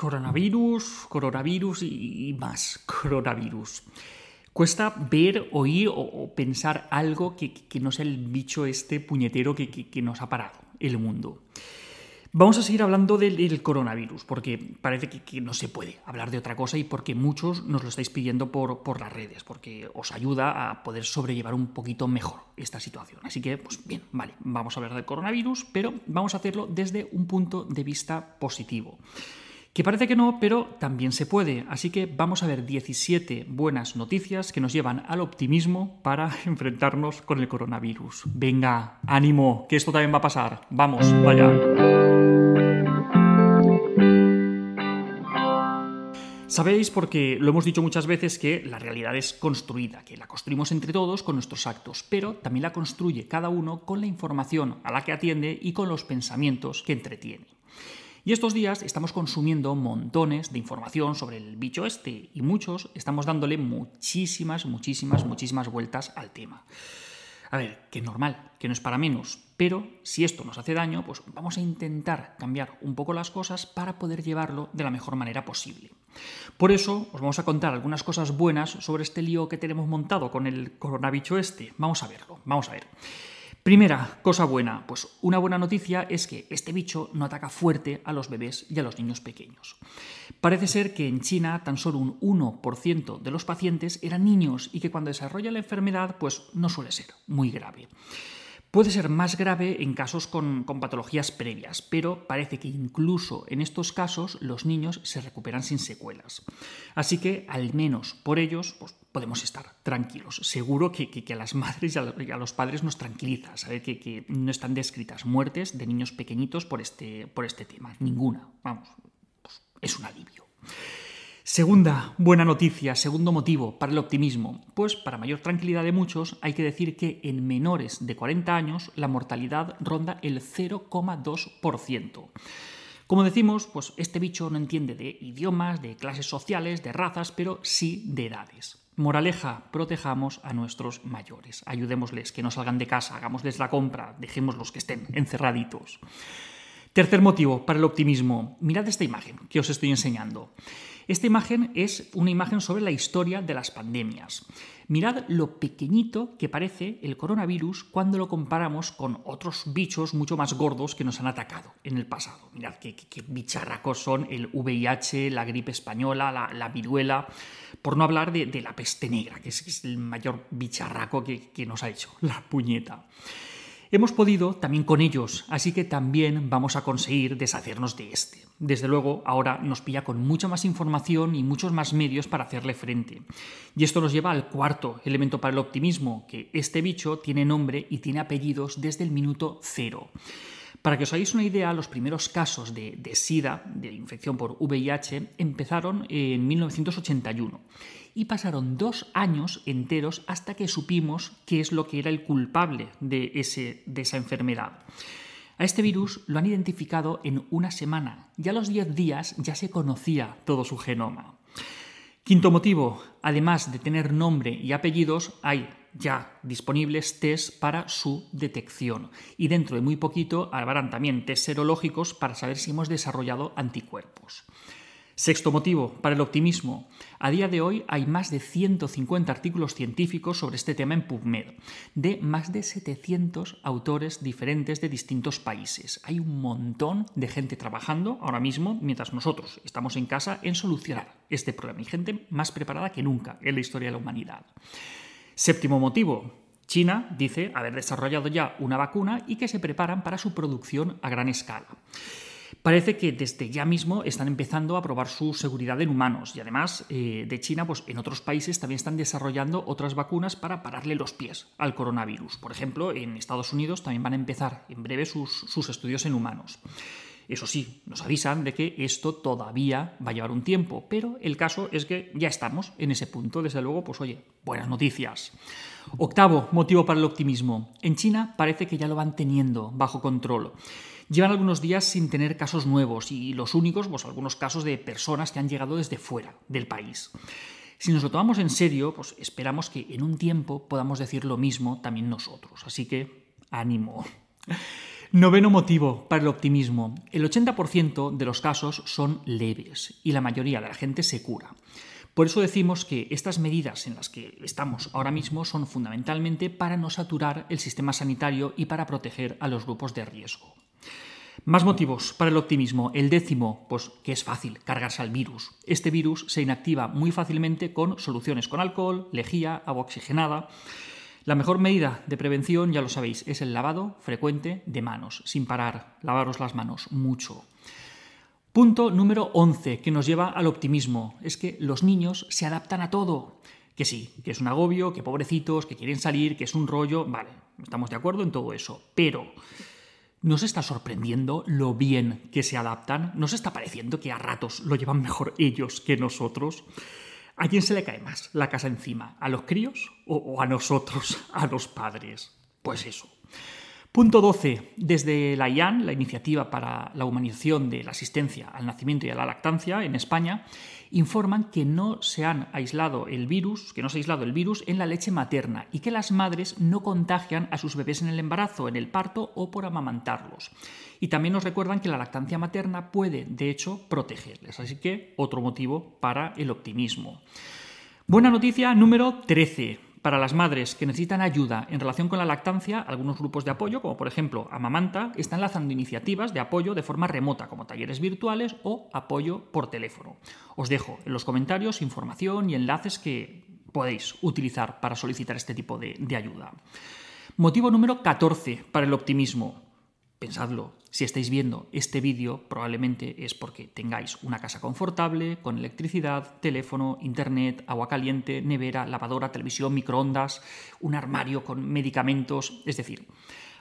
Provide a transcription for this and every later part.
Coronavirus, coronavirus y más coronavirus. Cuesta ver, oír o, pensar algo que, no sea el bicho este puñetero que, nos ha parado el mundo. Vamos a seguir hablando del, coronavirus, porque parece que, no se puede hablar de otra cosa y porque muchos nos lo estáis pidiendo por, por, las redes, porque os ayuda a poder sobrellevar un poquito mejor esta situación. Así que, pues bien, vale, vamos a hablar del coronavirus, pero vamos a hacerlo desde un punto de vista positivo. Que parece que no, pero también se puede. Así que vamos a ver 17 buenas noticias que nos llevan al optimismo para enfrentarnos con el coronavirus. Venga, ánimo, que esto también va a pasar. Vamos, vaya. Sabéis, porque lo hemos dicho muchas veces, que la realidad es construida, que la construimos entre todos con nuestros actos, pero también la construye cada uno con la información a la que atiende y con los pensamientos que entretiene. Y estos días estamos consumiendo montones de información sobre el bicho este y muchos estamos dándole muchísimas, muchísimas, muchísimas vueltas al tema. A ver, que normal, que no es para menos, pero si esto nos hace daño, pues vamos a intentar cambiar un poco las cosas para poder llevarlo de la mejor manera posible. Por eso os vamos a contar algunas cosas buenas sobre este lío que tenemos montado con el coronavirus este. Vamos a verlo, vamos a ver. Primera cosa buena, pues una buena noticia es que este bicho no ataca fuerte a los bebés y a los niños pequeños. Parece ser que en China tan solo un 1% de los pacientes eran niños y que cuando desarrolla la enfermedad pues no suele ser muy grave. Puede ser más grave en casos con, patologías previas, pero parece que incluso en estos casos los niños se recuperan sin secuelas. Así que, al menos por ellos, pues, podemos estar tranquilos. Seguro que, a las madres y a, los padres nos tranquiliza saber que, no están descritas muertes de niños pequeñitos por este, por este tema. Ninguna. Vamos, pues, es un alivio. Segunda buena noticia, segundo motivo para el optimismo. Pues para mayor tranquilidad de muchos hay que decir que en menores de 40 años la mortalidad ronda el 0,2%. Como decimos, pues este bicho no entiende de idiomas, de clases sociales, de razas, pero sí de edades. Moraleja, protejamos a nuestros mayores, ayudémosles, que no salgan de casa, hagámosles la compra, dejémoslos que estén encerraditos. Tercer motivo para el optimismo, mirad esta imagen que os estoy enseñando. Esta imagen es una imagen sobre la historia de las pandemias. Mirad lo pequeñito que parece el coronavirus cuando lo comparamos con otros bichos mucho más gordos que nos han atacado en el pasado. Mirad qué, bicharracos son el VIH, la gripe española, la, viruela, por no hablar de, la peste negra, que es, el mayor bicharraco que, nos ha hecho la puñeta. Hemos podido también con ellos, así que también vamos a conseguir deshacernos de este. Desde luego, ahora nos pilla con mucha más información y muchos más medios para hacerle frente. Y esto nos lleva al cuarto elemento para el optimismo, que este bicho tiene nombre y tiene apellidos desde el minuto cero. Para que os hagáis una idea, los primeros casos de, de SIDA, de infección por VIH, empezaron en 1981 y pasaron dos años enteros hasta que supimos qué es lo que era el culpable de, ese, de esa enfermedad. A este virus lo han identificado en una semana y a los 10 días ya se conocía todo su genoma. Quinto motivo, además de tener nombre y apellidos, hay ya disponibles test para su detección y dentro de muy poquito habrán también test serológicos para saber si hemos desarrollado anticuerpos. Sexto motivo para el optimismo. A día de hoy hay más de 150 artículos científicos sobre este tema en PubMed, de más de 700 autores diferentes de distintos países. Hay un montón de gente trabajando ahora mismo, mientras nosotros estamos en casa, en solucionar este problema. Y gente más preparada que nunca en la historia de la humanidad. Séptimo motivo. China dice haber desarrollado ya una vacuna y que se preparan para su producción a gran escala. Parece que desde ya mismo están empezando a probar su seguridad en humanos y además eh, de China, pues en otros países también están desarrollando otras vacunas para pararle los pies al coronavirus. Por ejemplo, en Estados Unidos también van a empezar en breve sus, sus estudios en humanos. Eso sí, nos avisan de que esto todavía va a llevar un tiempo, pero el caso es que ya estamos en ese punto. Desde luego, pues oye, buenas noticias. Octavo motivo para el optimismo. En China parece que ya lo van teniendo bajo control. Llevan algunos días sin tener casos nuevos y los únicos, pues algunos casos de personas que han llegado desde fuera del país. Si nos lo tomamos en serio, pues esperamos que en un tiempo podamos decir lo mismo también nosotros. Así que ánimo. Noveno motivo para el optimismo. El 80% de los casos son leves y la mayoría de la gente se cura. Por eso decimos que estas medidas en las que estamos ahora mismo son fundamentalmente para no saturar el sistema sanitario y para proteger a los grupos de riesgo. Más motivos para el optimismo. El décimo, pues que es fácil cargarse al virus. Este virus se inactiva muy fácilmente con soluciones con alcohol, lejía, agua oxigenada. La mejor medida de prevención, ya lo sabéis, es el lavado frecuente de manos, sin parar, lavaros las manos mucho. Punto número 11, que nos lleva al optimismo, es que los niños se adaptan a todo. Que sí, que es un agobio, que pobrecitos, que quieren salir, que es un rollo, vale, estamos de acuerdo en todo eso, pero ¿Nos está sorprendiendo lo bien que se adaptan? ¿Nos está pareciendo que a ratos lo llevan mejor ellos que nosotros? ¿A quién se le cae más la casa encima? ¿A los críos o, a nosotros, a los padres? Pues eso. Punto 12. Desde la IAN, la Iniciativa para la Humanización de la Asistencia al Nacimiento y a la Lactancia en España, informan que no se han aislado el virus, que no se ha aislado el virus en la leche materna y que las madres no contagian a sus bebés en el embarazo, en el parto o por amamantarlos. Y también nos recuerdan que la lactancia materna puede, de hecho, protegerles. Así que otro motivo para el optimismo. Buena noticia número 13 para las madres que necesitan ayuda en relación con la lactancia, algunos grupos de apoyo, como por ejemplo Amamanta, están lanzando iniciativas de apoyo de forma remota, como talleres virtuales o apoyo por teléfono. Os dejo en los comentarios información y enlaces que podéis utilizar para solicitar este tipo de, de ayuda. Motivo número 14 para el optimismo. Pensadlo, si estáis viendo este vídeo probablemente es porque tengáis una casa confortable, con electricidad, teléfono, internet, agua caliente, nevera, lavadora, televisión, microondas, un armario con medicamentos, es decir,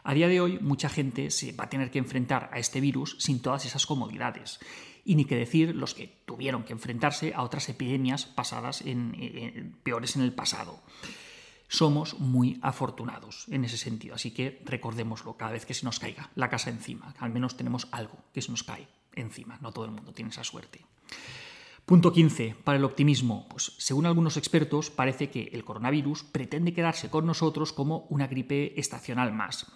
a día de hoy mucha gente se va a tener que enfrentar a este virus sin todas esas comodidades. Y ni que decir los que tuvieron que enfrentarse a otras epidemias pasadas en, peores en el pasado somos muy afortunados en ese sentido. Así que recordémoslo cada vez que se nos caiga la casa encima. Al menos tenemos algo que se nos cae encima. No todo el mundo tiene esa suerte. Punto 15. Para el optimismo. Pues según algunos expertos, parece que el coronavirus pretende quedarse con nosotros como una gripe estacional más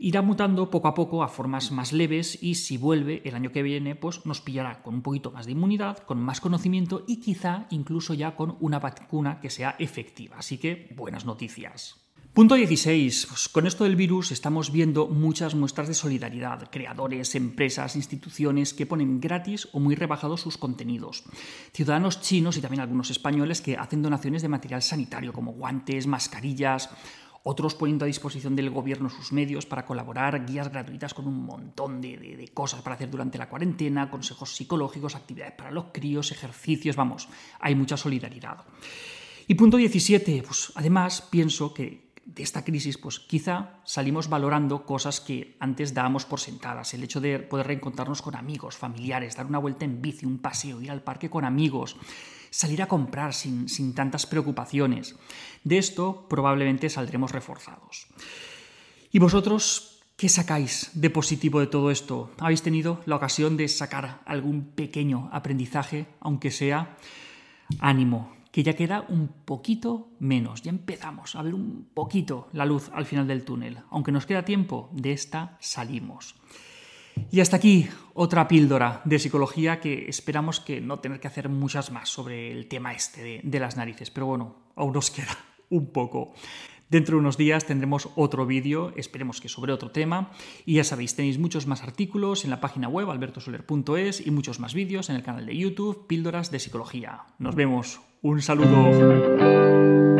irá mutando poco a poco a formas más leves y si vuelve el año que viene, pues nos pillará con un poquito más de inmunidad, con más conocimiento y quizá incluso ya con una vacuna que sea efectiva. Así que buenas noticias. Punto 16. Pues con esto del virus estamos viendo muchas muestras de solidaridad. Creadores, empresas, instituciones que ponen gratis o muy rebajados sus contenidos. Ciudadanos chinos y también algunos españoles que hacen donaciones de material sanitario como guantes, mascarillas otros poniendo a disposición del gobierno sus medios para colaborar, guías gratuitas con un montón de, cosas para hacer durante la cuarentena, consejos psicológicos, actividades para los críos, ejercicios, vamos, hay mucha solidaridad. Y punto 17, pues además pienso que de esta crisis, pues quizá salimos valorando cosas que antes dábamos por sentadas. El hecho de poder reencontrarnos con amigos, familiares, dar una vuelta en bici, un paseo, ir al parque con amigos, salir a comprar sin, sin tantas preocupaciones. De esto probablemente saldremos reforzados. ¿Y vosotros qué sacáis de positivo de todo esto? ¿Habéis tenido la ocasión de sacar algún pequeño aprendizaje, aunque sea ánimo? Que ya queda un poquito menos, ya empezamos a ver un poquito la luz al final del túnel. Aunque nos queda tiempo, de esta salimos. Y hasta aquí otra píldora de psicología que esperamos que no tener que hacer muchas más sobre el tema este de, de las narices, pero bueno, aún nos queda un poco. Dentro de unos días tendremos otro vídeo, esperemos que sobre otro tema. Y ya sabéis, tenéis muchos más artículos en la página web albertosoler.es y muchos más vídeos en el canal de YouTube, Píldoras de Psicología. Nos vemos. Un saludo.